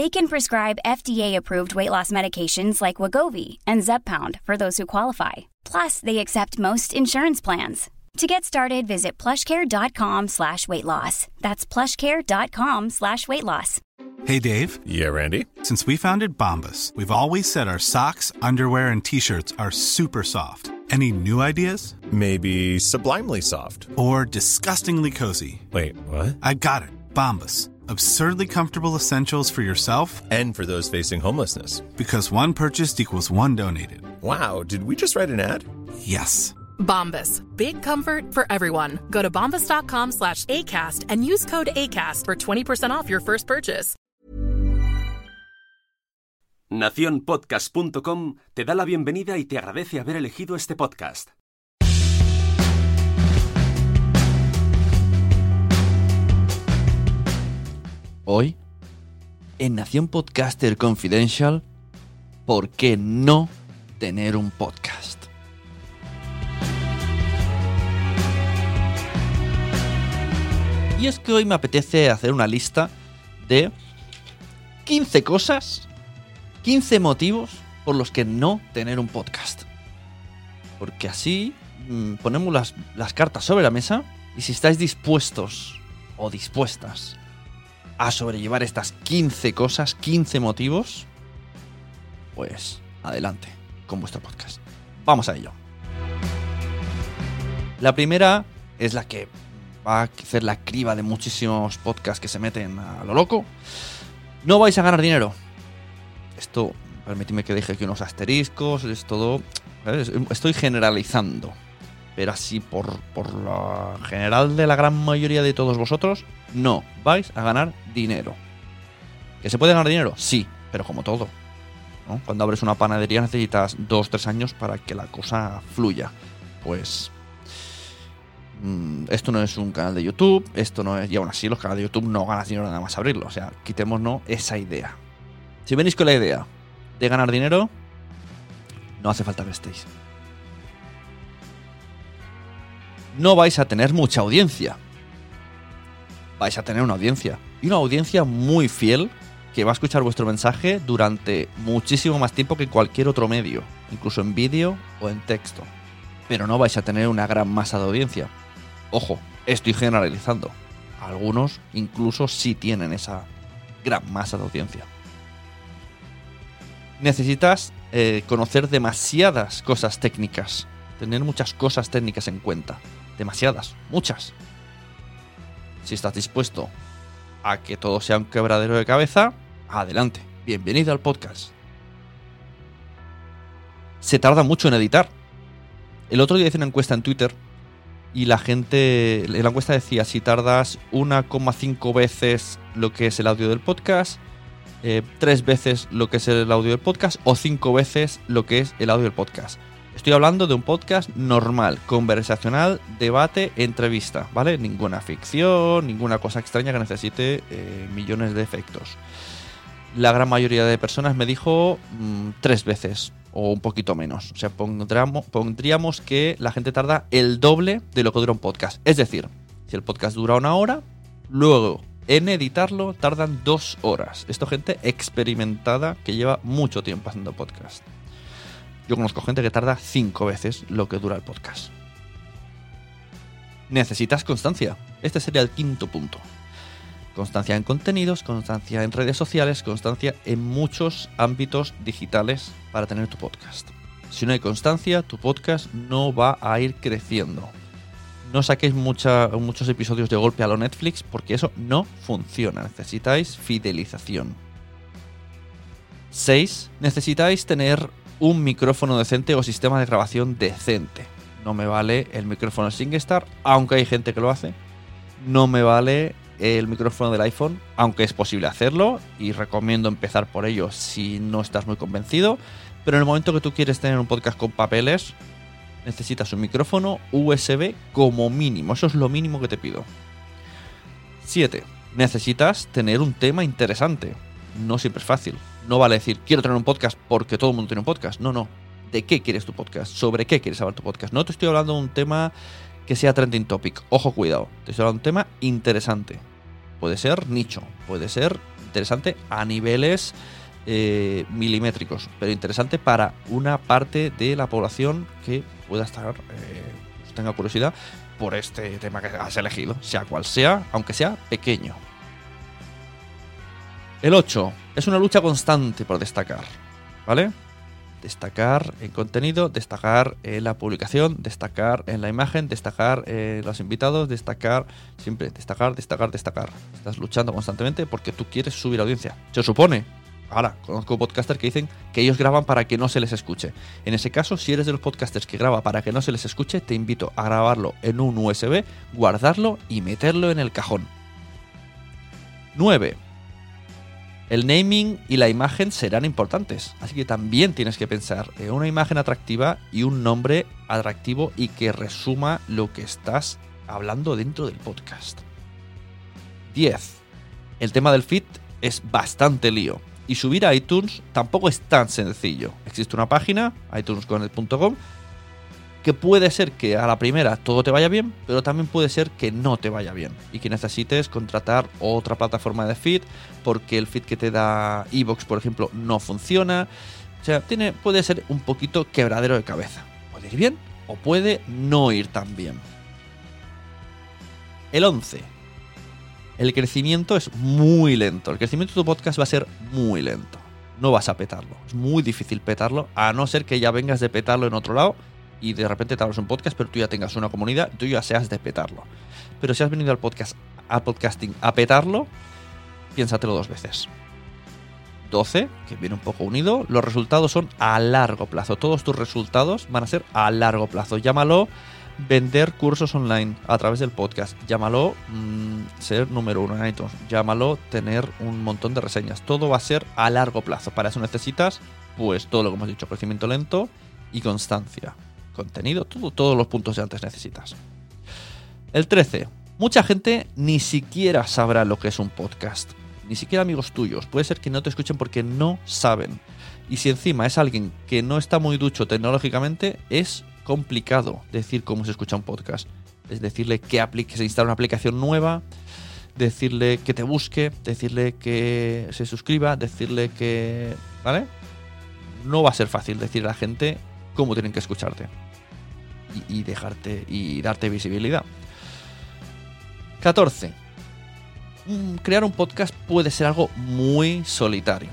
They can prescribe FDA-approved weight loss medications like Wagovi and Zepbound for those who qualify. Plus, they accept most insurance plans. To get started, visit plushcare.com slash weight loss. That's plushcare.com slash weight loss. Hey, Dave. Yeah, Randy. Since we founded Bombus, we've always said our socks, underwear, and T-shirts are super soft. Any new ideas? Maybe sublimely soft. Or disgustingly cozy? Wait, what? I got it. Bombus. Absurdly comfortable essentials for yourself And for those facing homelessness. because one purchased equals one donated. Wow, did we just write an ad? Yes. Bombas. Big comfort for everyone. Go to bombas.com slash ACAST and use code ACAST for 20% off your first purchase. Naciónpodcast.com te da la bienvenida y te agradece haber elegido este podcast. En Nación Podcaster Confidential, ¿por qué no tener un podcast? Y es que hoy me apetece hacer una lista de 15 cosas, 15 motivos por los que no tener un podcast. Porque así mm, ponemos las, las cartas sobre la mesa y si estáis dispuestos o dispuestas a sobrellevar estas 15 cosas, 15 motivos, pues adelante con vuestro podcast. Vamos a ello. La primera es la que va a hacer la criba de muchísimos podcasts que se meten a lo loco. No vais a ganar dinero. Esto, permíteme que deje aquí unos asteriscos, es todo... Estoy generalizando. Pero así, por, por lo general de la gran mayoría de todos vosotros, no vais a ganar dinero. ¿Que se puede ganar dinero? Sí, pero como todo. Cuando abres una panadería necesitas dos, tres años para que la cosa fluya. Pues mm, esto no es un canal de YouTube, esto no es. Y aún así, los canales de YouTube no ganas dinero nada más abrirlo. O sea, quitémonos esa idea. Si venís con la idea de ganar dinero, no hace falta que estéis. No vais a tener mucha audiencia. Vais a tener una audiencia. Y una audiencia muy fiel que va a escuchar vuestro mensaje durante muchísimo más tiempo que cualquier otro medio, incluso en vídeo o en texto. Pero no vais a tener una gran masa de audiencia. Ojo, estoy generalizando. Algunos incluso sí tienen esa gran masa de audiencia. Necesitas eh, conocer demasiadas cosas técnicas, tener muchas cosas técnicas en cuenta. Demasiadas, muchas. Si estás dispuesto a que todo sea un quebradero de cabeza, adelante. Bienvenido al podcast. Se tarda mucho en editar. El otro día hice una encuesta en Twitter y la gente, la encuesta decía si tardas 1,5 veces lo que es el audio del podcast, eh, tres veces lo que es el audio del podcast o cinco veces lo que es el audio del podcast. Estoy hablando de un podcast normal, conversacional, debate, entrevista, ¿vale? Ninguna ficción, ninguna cosa extraña que necesite eh, millones de efectos. La gran mayoría de personas me dijo mm, tres veces o un poquito menos. O sea, pondríamos, pondríamos que la gente tarda el doble de lo que dura un podcast. Es decir, si el podcast dura una hora, luego en editarlo tardan dos horas. Esto gente experimentada que lleva mucho tiempo haciendo podcast. Yo conozco gente que tarda cinco veces lo que dura el podcast. Necesitas constancia. Este sería el quinto punto. Constancia en contenidos, constancia en redes sociales, constancia en muchos ámbitos digitales para tener tu podcast. Si no hay constancia, tu podcast no va a ir creciendo. No saquéis muchos episodios de golpe a lo Netflix porque eso no funciona. Necesitáis fidelización. 6. Necesitáis tener un micrófono decente o sistema de grabación decente. No me vale el micrófono SingStar, aunque hay gente que lo hace. No me vale el micrófono del iPhone, aunque es posible hacerlo y recomiendo empezar por ello si no estás muy convencido. Pero en el momento que tú quieres tener un podcast con papeles, necesitas un micrófono USB como mínimo. Eso es lo mínimo que te pido. 7. Necesitas tener un tema interesante. No siempre es fácil. No vale decir, quiero tener un podcast porque todo el mundo tiene un podcast. No, no. ¿De qué quieres tu podcast? ¿Sobre qué quieres hablar tu podcast? No te estoy hablando de un tema que sea trending topic. Ojo, cuidado. Te estoy hablando de un tema interesante. Puede ser nicho. Puede ser interesante a niveles eh, milimétricos. Pero interesante para una parte de la población que pueda estar, eh, tenga curiosidad por este tema que has elegido. Sea cual sea, aunque sea pequeño. El 8. Es una lucha constante por destacar. ¿Vale? Destacar en contenido, destacar en la publicación, destacar en la imagen, destacar en los invitados, destacar, siempre destacar, destacar, destacar. Estás luchando constantemente porque tú quieres subir audiencia. Se supone. Ahora, conozco podcasters que dicen que ellos graban para que no se les escuche. En ese caso, si eres de los podcasters que graba para que no se les escuche, te invito a grabarlo en un USB, guardarlo y meterlo en el cajón. 9 el naming y la imagen serán importantes. Así que también tienes que pensar en una imagen atractiva y un nombre atractivo y que resuma lo que estás hablando dentro del podcast. 10. El tema del feed es bastante lío. Y subir a iTunes tampoco es tan sencillo. Existe una página, iTunesConnect.com, que puede ser que a la primera todo te vaya bien, pero también puede ser que no te vaya bien y que necesites contratar otra plataforma de feed porque el feed que te da Evox, por ejemplo, no funciona. O sea, tiene, puede ser un poquito quebradero de cabeza. Puede ir bien o puede no ir tan bien. El 11. El crecimiento es muy lento. El crecimiento de tu podcast va a ser muy lento. No vas a petarlo. Es muy difícil petarlo, a no ser que ya vengas de petarlo en otro lado y de repente te abres un podcast, pero tú ya tengas una comunidad, tú ya seas de petarlo. Pero si has venido al podcast, a podcasting a petarlo, piénsatelo dos veces. 12, que viene un poco unido, los resultados son a largo plazo. Todos tus resultados van a ser a largo plazo. Llámalo vender cursos online a través del podcast. Llámalo mm, ser número uno en iTunes. Llámalo tener un montón de reseñas. Todo va a ser a largo plazo. Para eso necesitas, pues, todo lo que hemos dicho: crecimiento lento y constancia contenido, todo, todos los puntos de antes necesitas. El 13. Mucha gente ni siquiera sabrá lo que es un podcast. Ni siquiera amigos tuyos. Puede ser que no te escuchen porque no saben. Y si encima es alguien que no está muy ducho tecnológicamente, es complicado decir cómo se escucha un podcast. Es decirle que, que se instala una aplicación nueva, decirle que te busque, decirle que se suscriba, decirle que... ¿Vale? No va a ser fácil decir a la gente cómo tienen que escucharte y, dejarte y darte visibilidad. 14. Mm, crear un podcast puede ser algo muy solitario.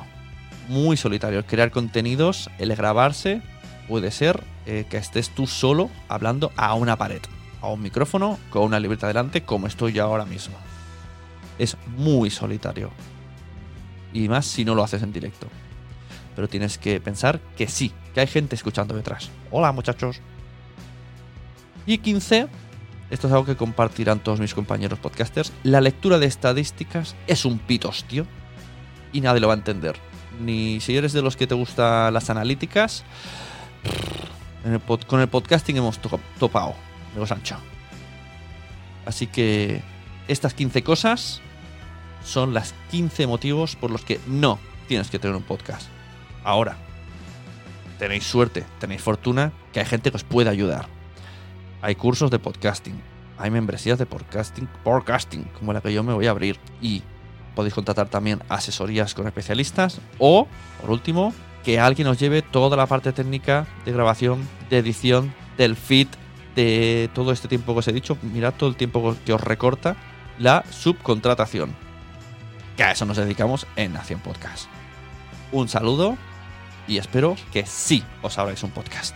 Muy solitario. Crear contenidos, el grabarse, puede ser eh, que estés tú solo hablando a una pared, a un micrófono, con una libreta delante, como estoy yo ahora mismo. Es muy solitario. Y más si no lo haces en directo. Pero tienes que pensar que sí, que hay gente escuchando detrás. Hola muchachos. Y 15, esto es algo que compartirán todos mis compañeros podcasters, la lectura de estadísticas es un pitostio y nadie lo va a entender. Ni si eres de los que te gustan las analíticas, el con el podcasting hemos to- topado, amigo Sancho. Así que estas 15 cosas son las 15 motivos por los que no tienes que tener un podcast. Ahora, tenéis suerte, tenéis fortuna, que hay gente que os puede ayudar. Hay cursos de podcasting, hay membresías de podcasting, podcasting, como la que yo me voy a abrir. Y podéis contratar también asesorías con especialistas. O, por último, que alguien os lleve toda la parte técnica de grabación, de edición, del feed, de todo este tiempo que os he dicho. Mirad todo el tiempo que os recorta la subcontratación. Que a eso nos dedicamos en Nación Podcast. Un saludo y espero que sí os abráis un podcast.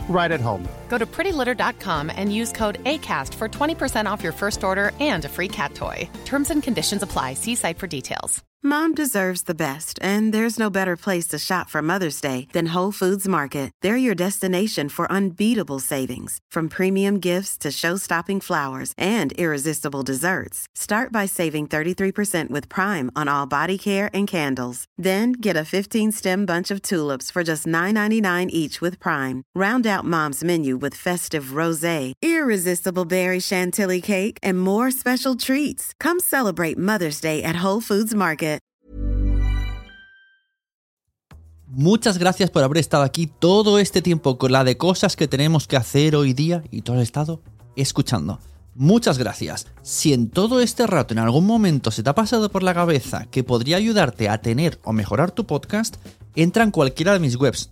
right at home. Go to prettylitter.com and use code ACAST for 20% off your first order and a free cat toy. Terms and conditions apply. See site for details. Mom deserves the best, and there's no better place to shop for Mother's Day than Whole Foods Market. They're your destination for unbeatable savings, from premium gifts to show-stopping flowers and irresistible desserts. Start by saving 33% with Prime on all body care and candles. Then get a 15-stem bunch of tulips for just $9.99 each with Prime. Round out Mom's menu with festive rosé, irresistible berry chantilly cake, and more special treats. Come celebrate Mother's Day at Whole Foods Market. Muchas gracias por haber estado aquí todo este tiempo con la de cosas que tenemos que hacer hoy día y todo el estado escuchando. Muchas gracias. Si en todo este rato en algún momento se te ha pasado por la cabeza que podría ayudarte a tener o mejorar tu podcast, entra en cualquiera de mis webs.